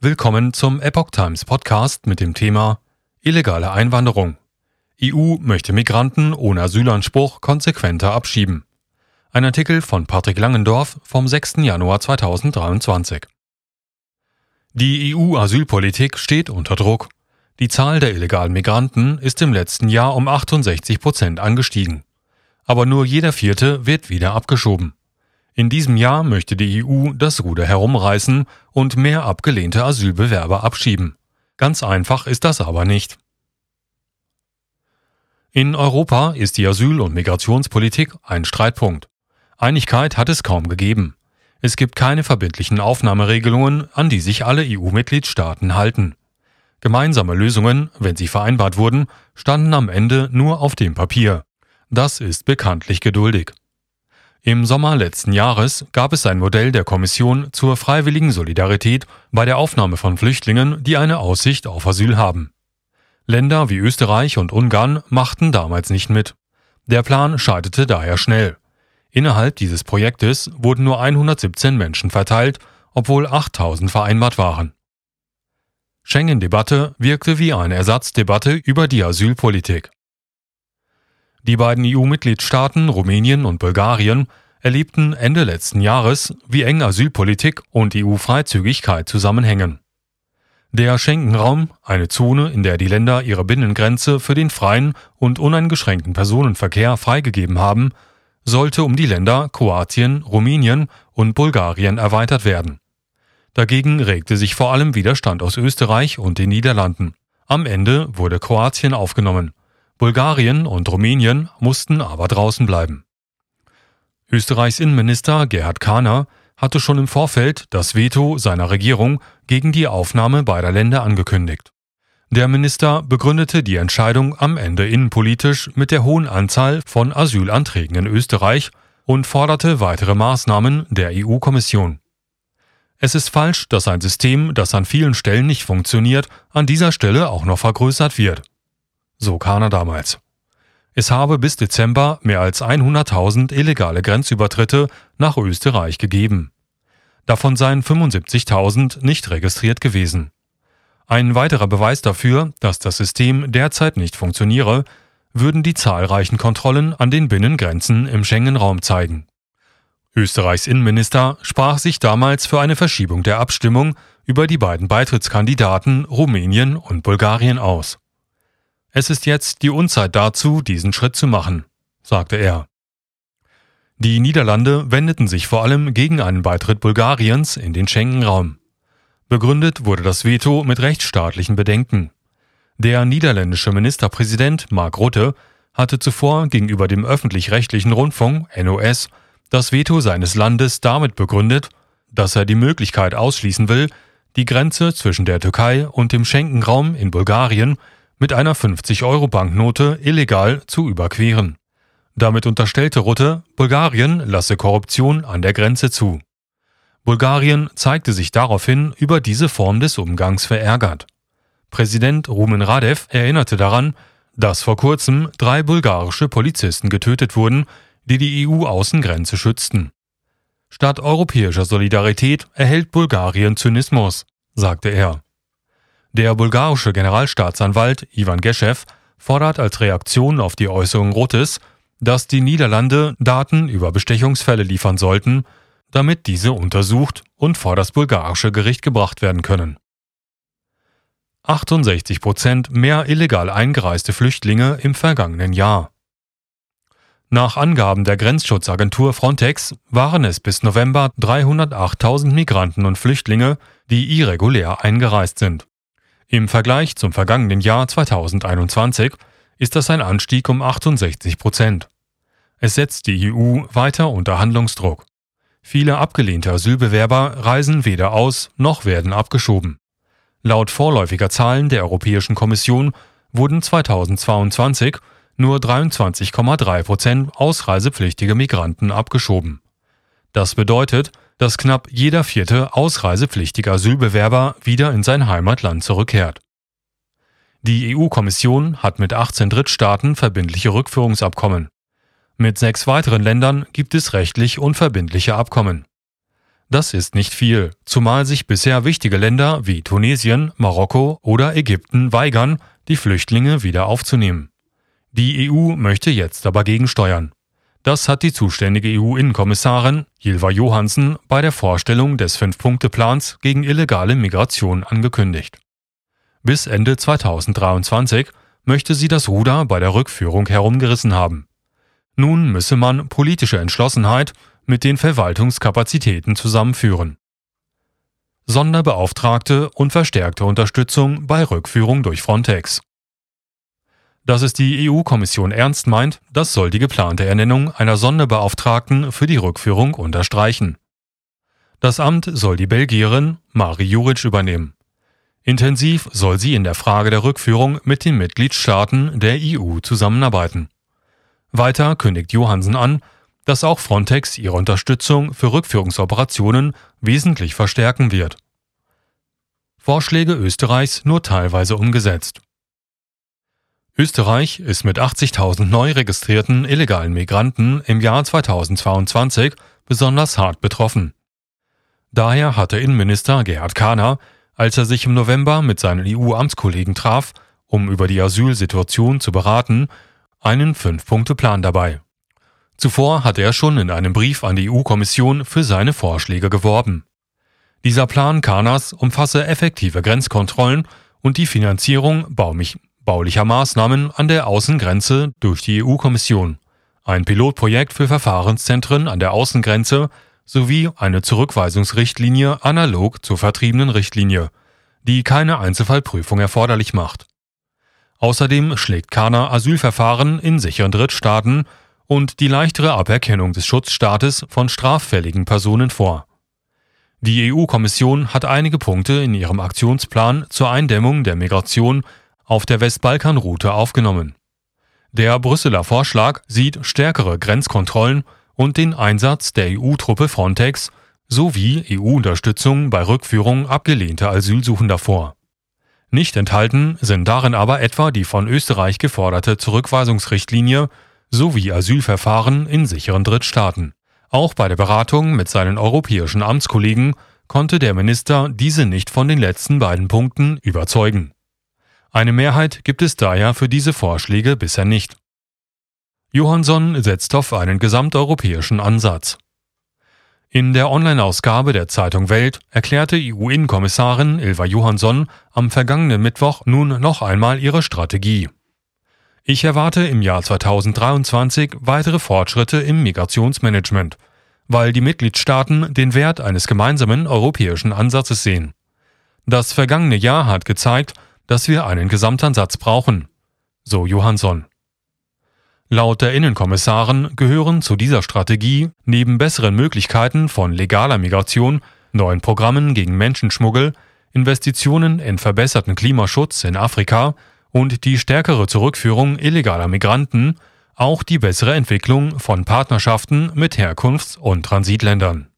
Willkommen zum Epoch Times Podcast mit dem Thema Illegale Einwanderung. EU möchte Migranten ohne Asylanspruch konsequenter abschieben. Ein Artikel von Patrick Langendorf vom 6. Januar 2023. Die EU-Asylpolitik steht unter Druck. Die Zahl der illegalen Migranten ist im letzten Jahr um 68 Prozent angestiegen. Aber nur jeder vierte wird wieder abgeschoben. In diesem Jahr möchte die EU das Ruder herumreißen und mehr abgelehnte Asylbewerber abschieben. Ganz einfach ist das aber nicht. In Europa ist die Asyl- und Migrationspolitik ein Streitpunkt. Einigkeit hat es kaum gegeben. Es gibt keine verbindlichen Aufnahmeregelungen, an die sich alle EU-Mitgliedstaaten halten. Gemeinsame Lösungen, wenn sie vereinbart wurden, standen am Ende nur auf dem Papier. Das ist bekanntlich geduldig. Im Sommer letzten Jahres gab es ein Modell der Kommission zur freiwilligen Solidarität bei der Aufnahme von Flüchtlingen, die eine Aussicht auf Asyl haben. Länder wie Österreich und Ungarn machten damals nicht mit. Der Plan scheiterte daher schnell. Innerhalb dieses Projektes wurden nur 117 Menschen verteilt, obwohl 8000 vereinbart waren. Schengen-Debatte wirkte wie eine Ersatzdebatte über die Asylpolitik. Die beiden EU-Mitgliedstaaten Rumänien und Bulgarien erlebten Ende letzten Jahres, wie eng Asylpolitik und EU-Freizügigkeit zusammenhängen. Der Schengen-Raum, eine Zone, in der die Länder ihre Binnengrenze für den freien und uneingeschränkten Personenverkehr freigegeben haben, sollte um die Länder Kroatien, Rumänien und Bulgarien erweitert werden. Dagegen regte sich vor allem Widerstand aus Österreich und den Niederlanden. Am Ende wurde Kroatien aufgenommen. Bulgarien und Rumänien mussten aber draußen bleiben. Österreichs Innenminister Gerhard Kahner hatte schon im Vorfeld das Veto seiner Regierung gegen die Aufnahme beider Länder angekündigt. Der Minister begründete die Entscheidung am Ende innenpolitisch mit der hohen Anzahl von Asylanträgen in Österreich und forderte weitere Maßnahmen der EU-Kommission. Es ist falsch, dass ein System, das an vielen Stellen nicht funktioniert, an dieser Stelle auch noch vergrößert wird so Kana damals. Es habe bis Dezember mehr als 100.000 illegale Grenzübertritte nach Österreich gegeben. Davon seien 75.000 nicht registriert gewesen. Ein weiterer Beweis dafür, dass das System derzeit nicht funktioniere, würden die zahlreichen Kontrollen an den Binnengrenzen im Schengen-Raum zeigen. Österreichs Innenminister sprach sich damals für eine Verschiebung der Abstimmung über die beiden Beitrittskandidaten Rumänien und Bulgarien aus. Es ist jetzt die Unzeit dazu, diesen Schritt zu machen, sagte er. Die Niederlande wendeten sich vor allem gegen einen Beitritt Bulgariens in den Schengen-Raum. Begründet wurde das Veto mit rechtsstaatlichen Bedenken. Der niederländische Ministerpräsident Mark Rutte hatte zuvor gegenüber dem öffentlich-rechtlichen Rundfunk NOS das Veto seines Landes damit begründet, dass er die Möglichkeit ausschließen will, die Grenze zwischen der Türkei und dem Schengen-Raum in Bulgarien mit einer 50-Euro-Banknote illegal zu überqueren. Damit unterstellte Rutte, Bulgarien lasse Korruption an der Grenze zu. Bulgarien zeigte sich daraufhin über diese Form des Umgangs verärgert. Präsident Rumen Radev erinnerte daran, dass vor kurzem drei bulgarische Polizisten getötet wurden, die die EU-Außengrenze schützten. Statt europäischer Solidarität erhält Bulgarien Zynismus, sagte er. Der bulgarische Generalstaatsanwalt Ivan Geschew fordert als Reaktion auf die Äußerung Rotes, dass die Niederlande Daten über Bestechungsfälle liefern sollten, damit diese untersucht und vor das bulgarische Gericht gebracht werden können. 68 Prozent mehr illegal eingereiste Flüchtlinge im vergangenen Jahr. Nach Angaben der Grenzschutzagentur Frontex waren es bis November 308.000 Migranten und Flüchtlinge, die irregulär eingereist sind. Im Vergleich zum vergangenen Jahr 2021 ist das ein Anstieg um 68 Prozent. Es setzt die EU weiter unter Handlungsdruck. Viele abgelehnte Asylbewerber reisen weder aus noch werden abgeschoben. Laut vorläufiger Zahlen der Europäischen Kommission wurden 2022 nur 23,3 Prozent ausreisepflichtige Migranten abgeschoben. Das bedeutet, dass knapp jeder vierte ausreisepflichtige Asylbewerber wieder in sein Heimatland zurückkehrt. Die EU-Kommission hat mit 18 Drittstaaten verbindliche Rückführungsabkommen. Mit sechs weiteren Ländern gibt es rechtlich unverbindliche Abkommen. Das ist nicht viel, zumal sich bisher wichtige Länder wie Tunesien, Marokko oder Ägypten weigern, die Flüchtlinge wieder aufzunehmen. Die EU möchte jetzt aber gegensteuern. Das hat die zuständige EU-Innenkommissarin Hilva Johansen bei der Vorstellung des Fünf-Punkte-Plans gegen illegale Migration angekündigt. Bis Ende 2023 möchte sie das Ruder bei der Rückführung herumgerissen haben. Nun müsse man politische Entschlossenheit mit den Verwaltungskapazitäten zusammenführen. Sonderbeauftragte und verstärkte Unterstützung bei Rückführung durch Frontex. Dass es die EU-Kommission ernst meint, das soll die geplante Ernennung einer Sonderbeauftragten für die Rückführung unterstreichen. Das Amt soll die Belgierin Mari Juric übernehmen. Intensiv soll sie in der Frage der Rückführung mit den Mitgliedstaaten der EU zusammenarbeiten. Weiter kündigt Johansen an, dass auch Frontex ihre Unterstützung für Rückführungsoperationen wesentlich verstärken wird. Vorschläge Österreichs nur teilweise umgesetzt. Österreich ist mit 80.000 neu registrierten illegalen Migranten im Jahr 2022 besonders hart betroffen. Daher hatte Innenminister Gerhard Kahner, als er sich im November mit seinen EU-Amtskollegen traf, um über die Asylsituation zu beraten, einen Fünf-Punkte-Plan dabei. Zuvor hatte er schon in einem Brief an die EU-Kommission für seine Vorschläge geworben. Dieser Plan Kanas umfasse effektive Grenzkontrollen und die Finanzierung baulicher Maßnahmen an der Außengrenze durch die EU-Kommission, ein Pilotprojekt für Verfahrenszentren an der Außengrenze sowie eine Zurückweisungsrichtlinie analog zur vertriebenen Richtlinie, die keine Einzelfallprüfung erforderlich macht. Außerdem schlägt Kana Asylverfahren in sicheren Drittstaaten und die leichtere Aberkennung des Schutzstaates von straffälligen Personen vor. Die EU-Kommission hat einige Punkte in ihrem Aktionsplan zur Eindämmung der Migration auf der Westbalkanroute aufgenommen. Der Brüsseler Vorschlag sieht stärkere Grenzkontrollen und den Einsatz der EU-Truppe Frontex sowie EU-Unterstützung bei Rückführung abgelehnter Asylsuchender vor. Nicht enthalten sind darin aber etwa die von Österreich geforderte Zurückweisungsrichtlinie sowie Asylverfahren in sicheren Drittstaaten. Auch bei der Beratung mit seinen europäischen Amtskollegen konnte der Minister diese nicht von den letzten beiden Punkten überzeugen. Eine Mehrheit gibt es daher für diese Vorschläge bisher nicht. Johansson setzt auf einen gesamteuropäischen Ansatz. In der Online-Ausgabe der Zeitung Welt erklärte EU-Innenkommissarin Ilva Johansson am vergangenen Mittwoch nun noch einmal ihre Strategie. Ich erwarte im Jahr 2023 weitere Fortschritte im Migrationsmanagement, weil die Mitgliedstaaten den Wert eines gemeinsamen europäischen Ansatzes sehen. Das vergangene Jahr hat gezeigt, dass wir einen Gesamtansatz brauchen, so Johansson. Laut der Innenkommissarin gehören zu dieser Strategie neben besseren Möglichkeiten von legaler Migration, neuen Programmen gegen Menschenschmuggel, Investitionen in verbesserten Klimaschutz in Afrika und die stärkere Zurückführung illegaler Migranten auch die bessere Entwicklung von Partnerschaften mit Herkunfts- und Transitländern